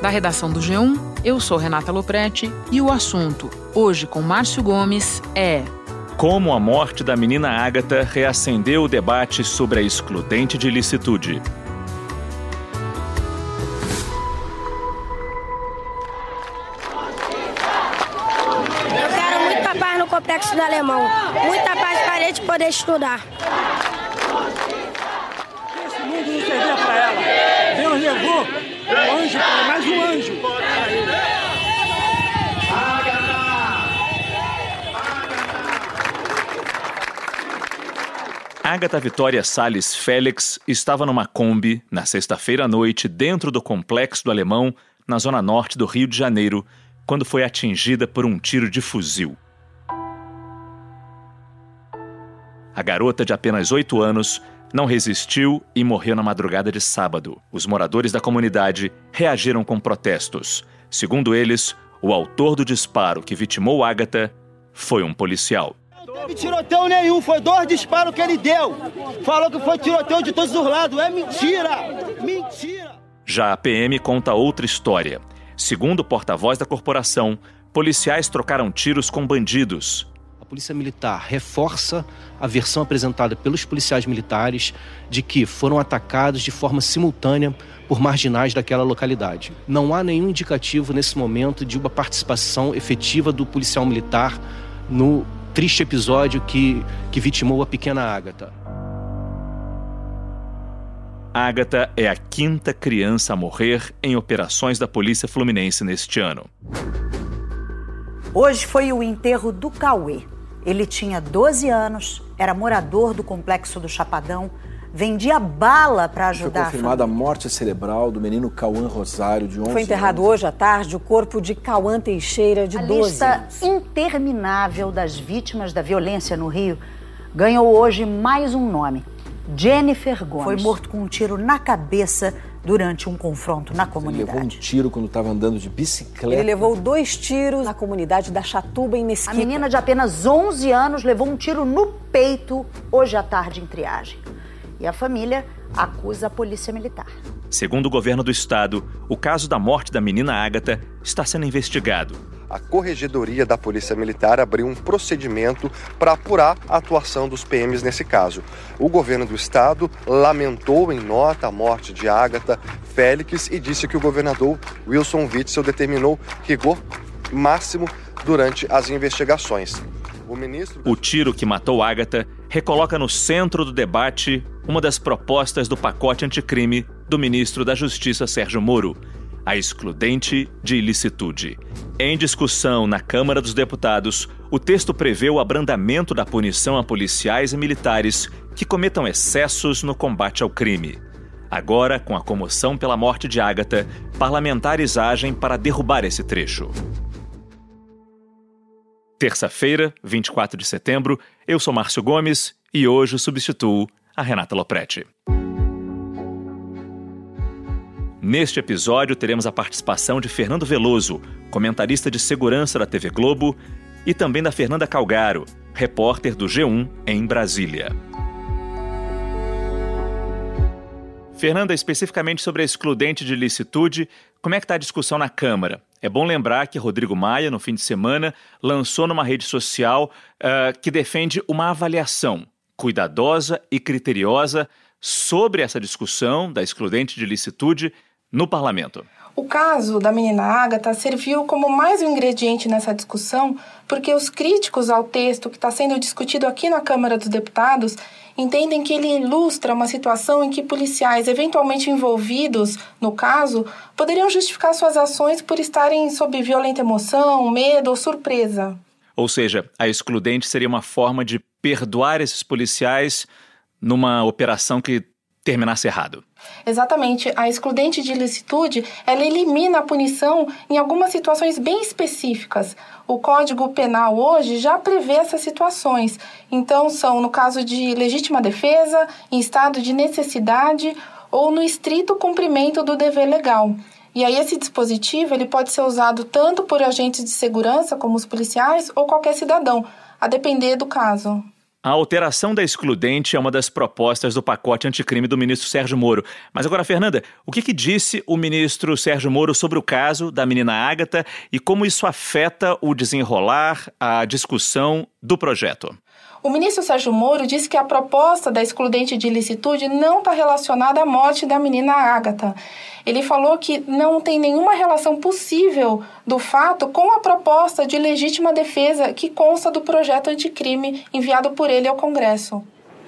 Da redação do G1, eu sou Renata Loprete e o assunto, hoje com Márcio Gomes, é. Como a morte da menina Ágata reacendeu o debate sobre a excludente de licitude. Eu quero muita paz no complexo do Alemão. Muita paz para a gente poder estudar. Esse mundo não servia para ela. Deus levou um anjo, mais um anjo. Agatha Vitória Salles Félix estava numa Kombi na sexta-feira à noite dentro do complexo do Alemão, na zona norte do Rio de Janeiro, quando foi atingida por um tiro de fuzil. A garota de apenas oito anos não resistiu e morreu na madrugada de sábado. Os moradores da comunidade reagiram com protestos. Segundo eles, o autor do disparo que vitimou Agatha foi um policial. Não teve tiroteio nenhum, foi dois disparos que ele deu. Falou que foi tiroteio de todos os lados. É mentira! Mentira! Já a PM conta outra história. Segundo o porta-voz da corporação, policiais trocaram tiros com bandidos. A Polícia Militar reforça a versão apresentada pelos policiais militares de que foram atacados de forma simultânea por marginais daquela localidade. Não há nenhum indicativo nesse momento de uma participação efetiva do policial militar no triste episódio que, que vitimou a pequena Ágata. Ágata é a quinta criança a morrer em operações da Polícia Fluminense neste ano. Hoje foi o enterro do Cauê. Ele tinha 12 anos, era morador do complexo do Chapadão, vendia bala para ajudar Foi a confirmada a família. morte cerebral do menino Cauã Rosário, de 11 Foi enterrado anos. hoje à tarde o corpo de Cauã Teixeira, de A 12 lista anos. interminável das vítimas da violência no Rio ganhou hoje mais um nome. Jennifer Gomes. Foi morto com um tiro na cabeça durante um confronto na Ele levou um comunidade. tiro quando estava andando de bicicleta. Ele levou dois tiros na comunidade da Chatuba, em A Mesquita. menina de apenas 11 anos levou um tiro no peito hoje à tarde em triagem. E a família acusa a polícia militar. Segundo o governo do estado, o caso da morte da menina Ágata está sendo investigado. A Corregedoria da Polícia Militar abriu um procedimento para apurar a atuação dos PMs nesse caso. O governo do estado lamentou em nota a morte de Ágata Félix e disse que o governador Wilson Witzel determinou rigor máximo durante as investigações. O ministro O tiro que matou Ágata recoloca no centro do debate uma das propostas do pacote anticrime do ministro da Justiça Sérgio Moro, a excludente de ilicitude. Em discussão na Câmara dos Deputados, o texto prevê o abrandamento da punição a policiais e militares que cometam excessos no combate ao crime. Agora, com a comoção pela morte de Ágata, parlamentares agem para derrubar esse trecho. Terça-feira, 24 de setembro, eu sou Márcio Gomes e hoje substituo a Renata Loprete. Neste episódio, teremos a participação de Fernando Veloso, comentarista de segurança da TV Globo, e também da Fernanda Calgaro, repórter do G1 em Brasília. Fernanda, especificamente sobre a excludente de licitude, como é que está a discussão na Câmara? É bom lembrar que Rodrigo Maia, no fim de semana, lançou numa rede social uh, que defende uma avaliação cuidadosa e criteriosa sobre essa discussão da excludente de licitude no parlamento. O caso da menina Ágata serviu como mais um ingrediente nessa discussão, porque os críticos ao texto que está sendo discutido aqui na Câmara dos Deputados entendem que ele ilustra uma situação em que policiais eventualmente envolvidos no caso poderiam justificar suas ações por estarem sob violenta emoção, medo ou surpresa. Ou seja, a excludente seria uma forma de perdoar esses policiais numa operação que terminasse errado. Exatamente. A excludente de ilicitude, ela elimina a punição em algumas situações bem específicas. O Código Penal hoje já prevê essas situações. Então, são no caso de legítima defesa, em estado de necessidade ou no estrito cumprimento do dever legal. E aí esse dispositivo ele pode ser usado tanto por agentes de segurança, como os policiais, ou qualquer cidadão, a depender do caso. A alteração da excludente é uma das propostas do pacote anticrime do ministro Sérgio Moro. Mas agora, Fernanda, o que, que, disse o ministro Sérgio Moro sobre o caso da menina Ágata e como isso afeta o desenrolar, a discussão do projeto? O ministro Sérgio Moro disse que a proposta da excludente de ilicitude não está relacionada à morte da menina Ágata. Ele falou que não tem nenhuma relação possível do fato com a proposta de legítima defesa que consta do projeto anticrime enviado por ele ao Congresso.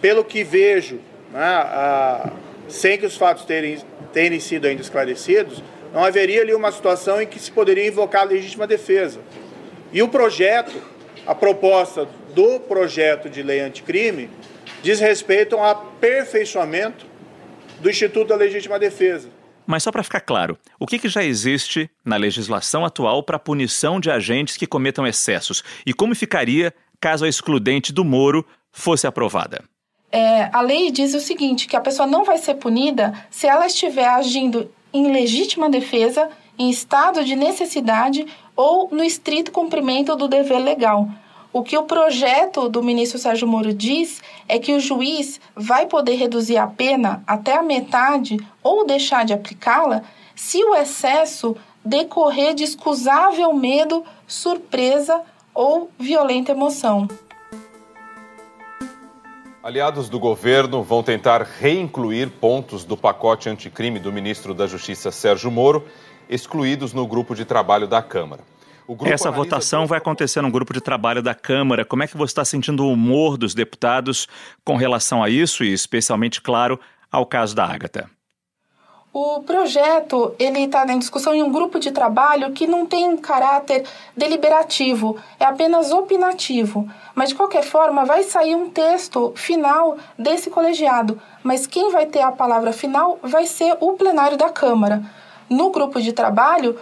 Pelo que vejo, né, a, sem que os fatos terem, terem sido ainda esclarecidos, não haveria ali uma situação em que se poderia invocar a legítima defesa. E o projeto a proposta do projeto de lei anticrime diz respeito ao aperfeiçoamento do Instituto da Legítima Defesa. Mas só para ficar claro, o que, que, já existe na legislação atual para punição de agentes que cometam excessos? E como ficaria caso a excludente do Moro fosse aprovada? É, a lei diz o seguinte: que a pessoa não vai ser punida se ela estiver agindo em legítima defesa, em estado de necessidade ou no estrito cumprimento do dever legal. O que o projeto do ministro Sérgio Moro diz é que o juiz vai poder reduzir a pena até a metade ou deixar de aplicá-la se o excesso decorrer de excusável medo, surpresa ou violenta emoção. Aliados do governo vão tentar reincluir pontos do pacote anticrime do ministro da Justiça Sérgio Moro excluídos no grupo de trabalho da Câmara. Essa votação vai acontecer no grupo de trabalho da Câmara. Como é que você está sentindo o humor dos deputados com relação a isso e, especialmente, claro, ao caso da Ágata? O projeto ele está em discussão em um grupo de trabalho que não tem caráter deliberativo, é apenas opinativo. Mas de qualquer forma vai sair um texto final desse colegiado. Mas quem vai ter a palavra final vai ser o plenário da Câmara no grupo de trabalho,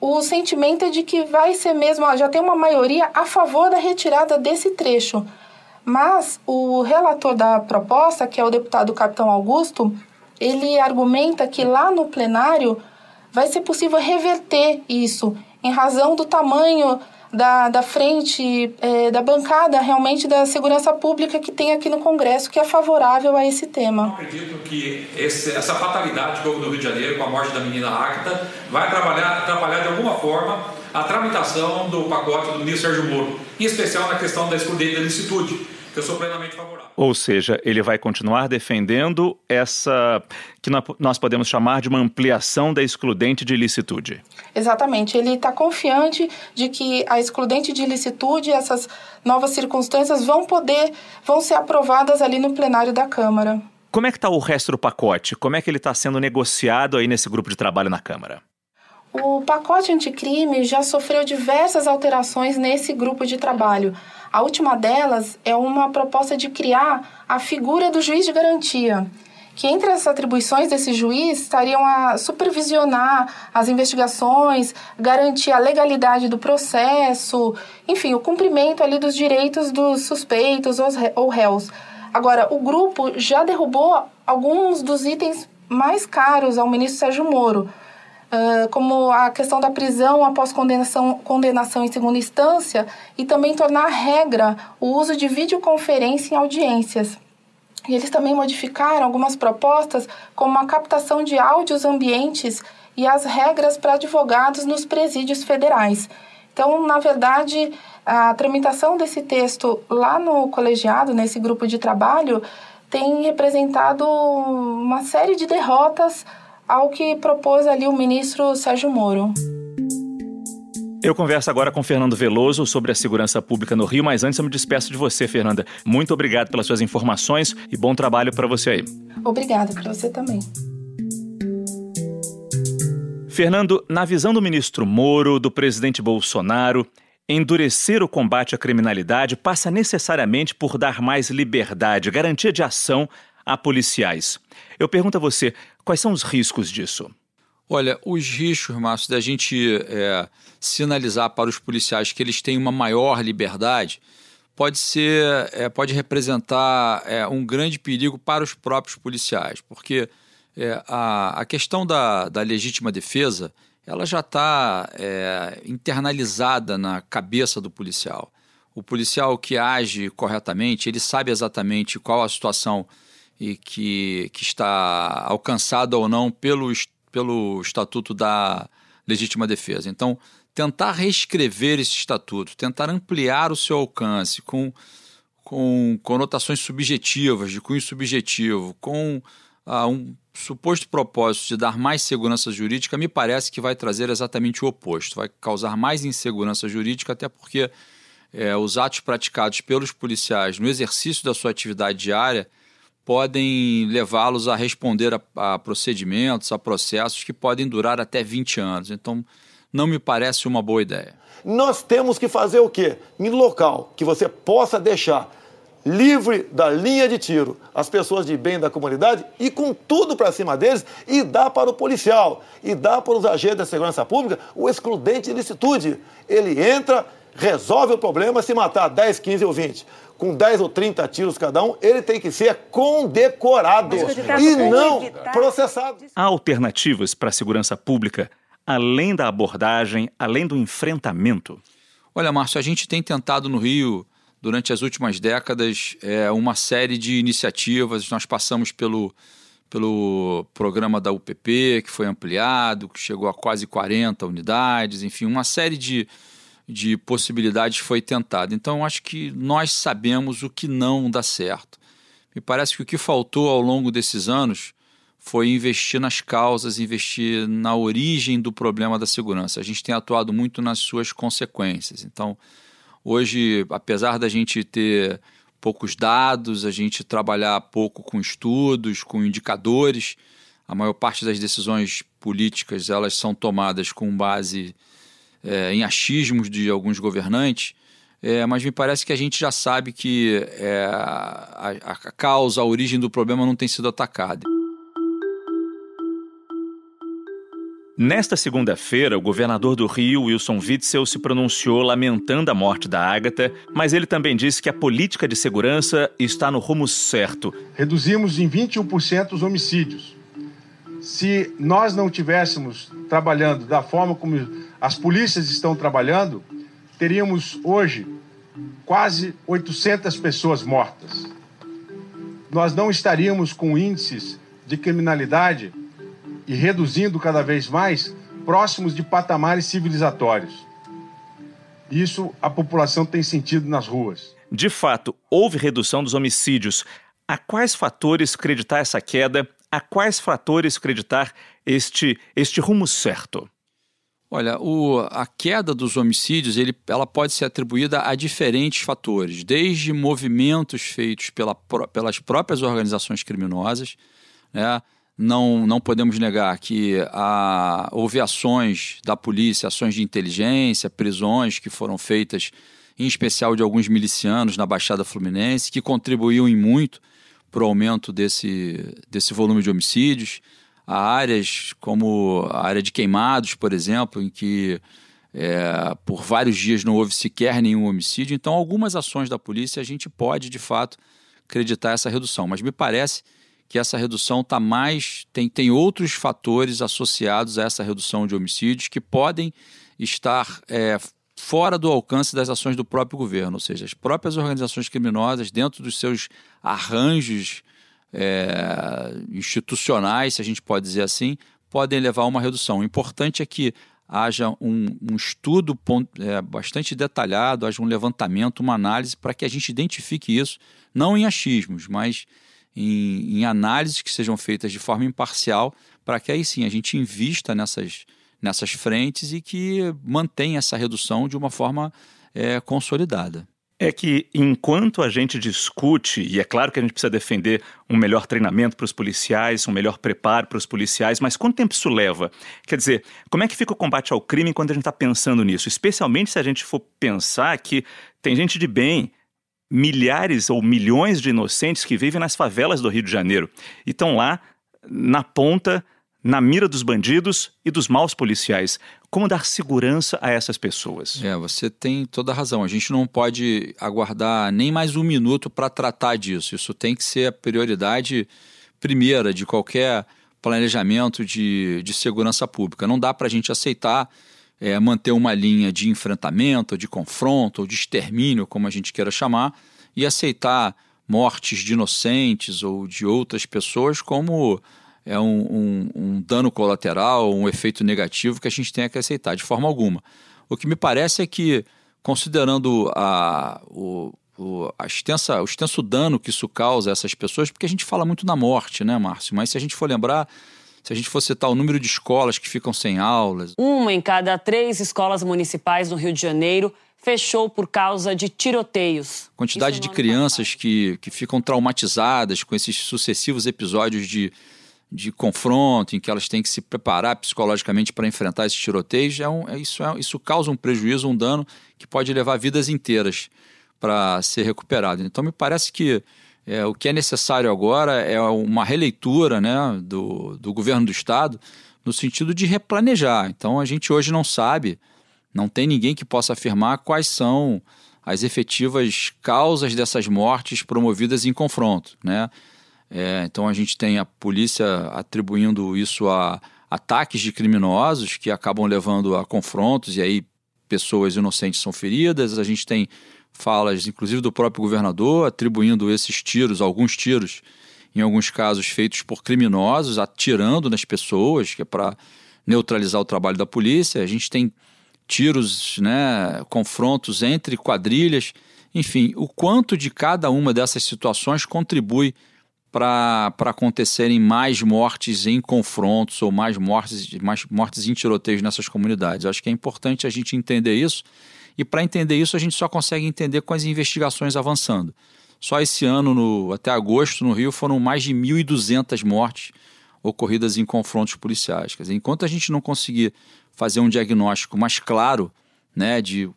o sentimento é de que vai ser mesmo, já tem uma maioria a favor da retirada desse trecho. Mas o relator da proposta, que é o deputado Capitão Augusto, ele argumenta que lá no plenário vai ser possível reverter isso, em razão do tamanho da, da frente, é, da bancada realmente da segurança pública que tem aqui no Congresso, que é favorável a esse tema. Eu acredito que esse, essa fatalidade que houve no Rio de Janeiro com a morte da menina Acta vai trabalhar, atrapalhar de alguma forma a tramitação do pacote do ministro Sérgio Moro, em especial na questão da excludente da licitude que eu sou plenamente favorável. Ou seja, ele vai continuar defendendo essa que nós podemos chamar de uma ampliação da excludente de ilicitude. Exatamente. Ele está confiante de que a excludente de ilicitude, essas novas circunstâncias vão poder, vão ser aprovadas ali no plenário da Câmara. Como é que está o resto do pacote? Como é que ele está sendo negociado aí nesse grupo de trabalho na Câmara? O pacote anticrime já sofreu diversas alterações nesse grupo de trabalho. A última delas é uma proposta de criar a figura do juiz de garantia, que entre as atribuições desse juiz estariam a supervisionar as investigações, garantir a legalidade do processo, enfim, o cumprimento ali dos direitos dos suspeitos ou réus. Agora, o grupo já derrubou alguns dos itens mais caros ao ministro Sérgio Moro, Como a questão da prisão após condenação, condenação em segunda instância e também tornar regra o uso de videoconferência em audiências. E eles também modificaram algumas propostas, como a captação de áudios ambientes e as regras para advogados nos presídios federais. Então, na verdade, a tramitação desse texto lá no colegiado, nesse grupo de trabalho, tem representado uma série de derrotas ao que propôs ali o ministro Sérgio Moro. Eu converso agora com Fernando Veloso sobre a segurança pública no Rio, mas antes eu me despeço de você, Fernanda. Muito obrigado pelas suas informações e bom trabalho para você aí. Obrigada para você também. Fernando, na visão do ministro Moro, do presidente Bolsonaro, endurecer o combate à criminalidade passa necessariamente por dar mais liberdade, garantia de ação a policiais. Eu pergunto a você, quais são os riscos disso? Olha, os riscos, Márcio, da gente é, sinalizar para os policiais que eles têm uma maior liberdade pode ser, é, pode representar é, um grande perigo para os próprios policiais, porque é, a, a questão da, da legítima defesa ela já está é, internalizada na cabeça do policial. o policial que age corretamente, ele sabe exatamente qual a situação e que, que está alcançada ou não pelo, pelo Estatuto da Legítima Defesa. Então, tentar reescrever esse estatuto, tentar ampliar o seu alcance com, com conotações subjetivas, de cunho subjetivo, com ah, um suposto propósito de dar mais segurança jurídica, me parece que vai trazer exatamente o oposto, vai causar mais insegurança jurídica, até porque é, os atos praticados pelos policiais no exercício da sua atividade diária podem levá-los a responder a, a, procedimentos, a processos que podem durar até 20 anos. Então, não me parece uma boa ideia. Nós temos que fazer o quê? Em local que você possa deixar livre da linha de tiro as pessoas de bem da comunidade e com tudo para cima deles e dá para o policial e dá para os agentes da segurança pública o excludente de licitude. Ele entra, resolve o problema se matar 10, 15 ou 20 com 10 ou 30 tiros cada um, ele tem que ser condecorado e não processado. Há alternativas para a segurança pública, além da abordagem, além do enfrentamento? Olha, Márcio, a gente tem tentado no Rio, durante as últimas décadas, é, uma série de iniciativas. Nós passamos pelo, pelo programa da UPP, que foi ampliado, que chegou a quase 40 unidades, enfim, uma série de de possibilidades foi tentado. Então, acho que nós sabemos o que não dá certo. Me parece que o que faltou ao longo desses anos foi investir nas causas, investir na origem do problema da segurança. A gente tem atuado muito nas suas consequências. Então, hoje, apesar da gente ter poucos dados, a gente trabalhar pouco com estudos, com indicadores, a maior parte das decisões políticas elas são tomadas com base é, em achismos de alguns governantes, é, mas me parece que a gente já sabe que é, a, a causa, a origem do problema não tem sido atacada. Nesta segunda-feira, o governador do Rio, Wilson Witzel, se pronunciou lamentando a morte da Ágata, mas ele também disse que a política de segurança está no rumo certo. Reduzimos em 21% os homicídios. Se nós não tivéssemos trabalhando da forma como as polícias estão trabalhando, teríamos hoje quase 800 pessoas mortas. Nós não estaríamos com índices de criminalidade e reduzindo cada vez mais próximos de patamares civilizatórios. Isso a população tem sentido nas ruas. De fato, houve redução dos homicídios. A quais fatores acreditar essa queda? A quais fatores acreditar este, este rumo certo? Olha, o, a queda dos homicídios ele, ela pode ser atribuída a diferentes fatores, desde movimentos feitos pela, pelas próprias organizações criminosas. Né? Não, não podemos negar que há, houve ações da polícia, ações de inteligência, prisões que foram feitas, em especial de alguns milicianos na Baixada Fluminense, que contribuíam em muito para o aumento desse, desse volume de homicídios. Há áreas como a área de queimados, por exemplo, em que é, por vários dias não houve sequer nenhum homicídio. Então, algumas ações da polícia a gente pode, de fato, acreditar essa redução. Mas me parece que essa redução está mais. Tem, tem outros fatores associados a essa redução de homicídios que podem estar é, fora do alcance das ações do próprio governo, ou seja, as próprias organizações criminosas, dentro dos seus arranjos é, institucionais, se a gente pode dizer assim, podem levar a uma redução. O importante é que haja um, um estudo é, bastante detalhado, haja um levantamento, uma análise para que a gente identifique isso, não em achismos, mas em, em análises que sejam feitas de forma imparcial, para que aí sim a gente invista nessas, nessas frentes e que mantenha essa redução de uma forma é, consolidada é que enquanto a gente discute, e é claro que a gente precisa defender um melhor treinamento para os policiais, um melhor preparo para os policiais, mas quanto tempo isso leva? Quer dizer, como é que fica o combate ao crime enquanto a gente está pensando nisso? Especialmente se a gente for pensar que tem gente de bem, milhares ou milhões de inocentes que vivem nas favelas do Rio de Janeiro e estão lá na ponta na mira dos bandidos e dos maus policiais. Como dar segurança a essas pessoas? É, você tem toda a razão. A gente não pode aguardar nem mais um minuto para tratar disso. Isso tem que ser a prioridade primeira de qualquer planejamento de, de segurança pública. Não dá para a gente aceitar é, manter uma linha de enfrentamento, de confronto, ou de extermínio, como a gente queira chamar, e aceitar mortes de inocentes ou de outras pessoas como é um, um, um, dano colateral, um efeito negativo que a gente tem que aceitar de forma alguma. O que me parece é que, considerando a, o, o, a extensa, o extenso dano que isso causa a essas pessoas, porque a gente fala muito na morte, né, Márcio? Mas se a gente for lembrar, se a gente for citar o número de escolas que ficam sem aulas. Uma em cada três escolas municipais no Rio de Janeiro fechou por causa de tiroteios. Quantidade de crianças que, que ficam traumatizadas com esses sucessivos episódios de, de confronto, em que elas têm que se preparar psicologicamente para enfrentar esses tiroteios, é um, é, isso, é, isso causa um prejuízo, um dano que pode levar vidas inteiras para ser recuperado. Então, me parece que é, o que é necessário agora é uma releitura né, do, do governo do Estado no sentido de replanejar. Então, a gente hoje não sabe não tem ninguém que possa afirmar quais são as efetivas causas dessas mortes promovidas em confronto. Né? É, então a gente tem a polícia atribuindo isso a ataques de criminosos que acabam levando a confrontos e aí pessoas inocentes são feridas. A gente tem falas, inclusive, do próprio governador atribuindo esses tiros, alguns tiros, em alguns casos feitos por criminosos, atirando nas pessoas, que é para neutralizar o trabalho da polícia. A gente tem tiros, né, confrontos entre quadrilhas, enfim, o quanto de cada uma dessas situações contribui para acontecerem mais mortes em confrontos ou mais mortes, mais mortes em tiroteios nessas comunidades. Eu acho que é importante a gente entender isso e para entender isso a gente só consegue entender com as investigações avançando. Só esse ano, no, até agosto, no Rio, foram mais de 1.200 mortes ocorridas em confrontos policiais. Quer dizer, enquanto a gente não conseguir fazer um diagnóstico mais claro né, de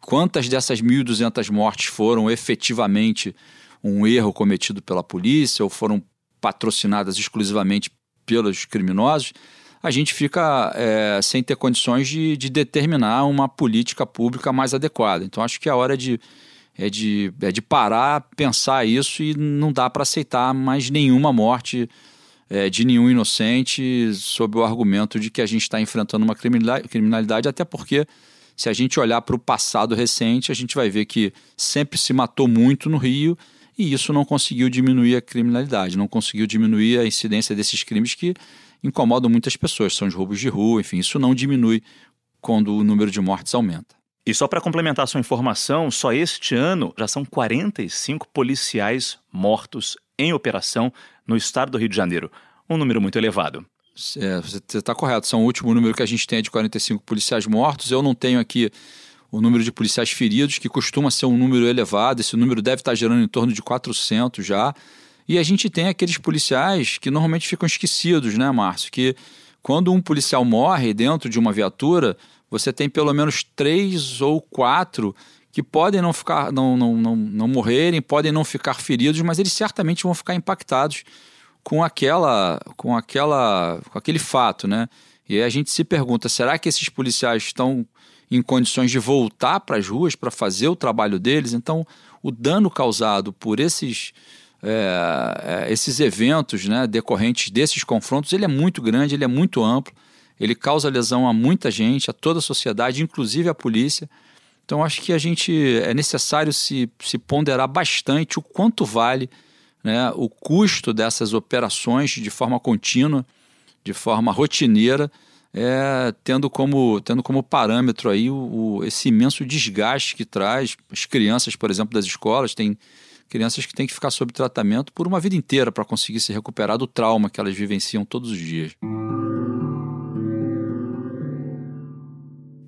quantas dessas 1.200 mortes foram efetivamente um erro cometido pela polícia ou foram patrocinadas exclusivamente pelos criminosos, a gente fica é, sem ter condições de, de, determinar uma política pública mais adequada. Então, acho que é hora de, é de, é de parar, pensar isso e não dá para aceitar mais nenhuma morte é, de nenhum inocente sob o argumento de que a gente está enfrentando uma criminalidade, até porque se a gente olhar para o passado recente, a gente vai ver que sempre se matou muito no Rio e isso não conseguiu diminuir a criminalidade, não conseguiu diminuir a incidência desses crimes que incomodam muitas pessoas, são os roubos de rua, enfim, isso não diminui quando o número de mortes aumenta. E só para complementar sua informação, só este ano já são 45 policiais mortos em operação no estado do Rio de Janeiro. Um número muito elevado. É, você está correto. São o último número que a gente tem é de 45 policiais mortos. Eu não tenho aqui o número de policiais feridos, que costuma ser um número elevado. Esse número deve estar gerando em torno de 400 já. E a gente tem aqueles policiais que normalmente ficam esquecidos, né, Márcio? Que quando um policial morre dentro de uma viatura, você tem pelo menos três ou quatro que podem não ficar, não, não, não, não morrerem, podem não ficar feridos, mas eles certamente vão ficar impactados com aquela, com aquela, com aquele fato, né? E aí a gente se pergunta, será que esses policiais estão em condições de voltar para as ruas para fazer o trabalho deles? Então, o dano causado por esses é, é, esses eventos, né, decorrentes desses confrontos, ele é muito grande, ele é muito amplo, ele causa lesão a muita gente, a toda a sociedade, inclusive a polícia. Então, acho que a gente é necessário se, se ponderar bastante o quanto vale né, o custo dessas operações de forma contínua, de forma rotineira, é, tendo, como, tendo como parâmetro aí o, o, esse imenso desgaste que traz. As crianças, por exemplo, das escolas, têm crianças que têm que ficar sob tratamento por uma vida inteira para conseguir se recuperar do trauma que elas vivenciam todos os dias.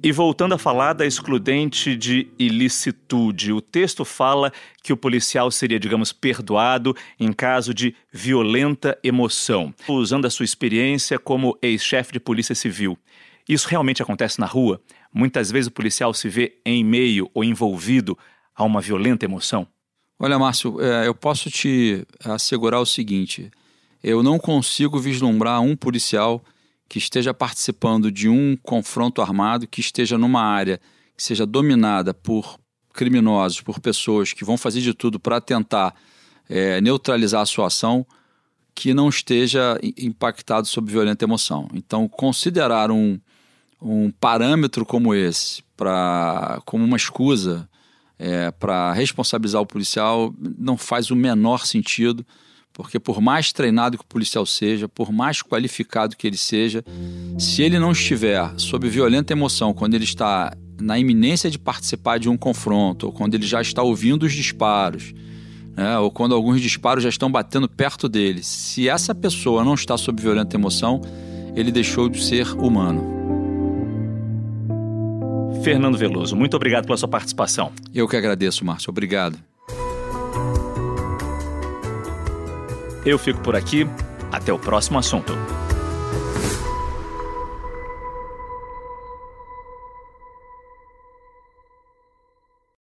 E voltando a falar da excludente de ilicitude, o texto fala que o policial seria, digamos, perdoado em caso de violenta emoção, usando a sua experiência como ex-chefe de polícia civil. Isso realmente acontece na rua? Muitas vezes o policial se vê em meio ou envolvido a uma violenta emoção? Olha, Márcio, é, eu posso te assegurar o seguinte: eu não consigo vislumbrar um policial que esteja participando de um confronto armado, que esteja numa área que seja dominada por criminosos, por pessoas que vão fazer de tudo para tentar é, neutralizar a sua ação, que não esteja impactado sob violenta emoção. Então, considerar um, um parâmetro como esse para como uma escusa é, para responsabilizar o policial não faz o menor sentido, porque por mais treinado que o policial seja, por mais qualificado que ele seja, se ele não estiver sob violenta emoção quando ele está na iminência de participar de um confronto, ou quando ele já está ouvindo os disparos, né, ou quando alguns disparos já estão batendo perto dele, se essa pessoa não está sob violenta emoção, ele deixou de ser humano. Fernando Veloso, muito obrigado pela sua participação. Eu que agradeço, Márcio. Obrigado. Eu fico por aqui. Até o próximo assunto.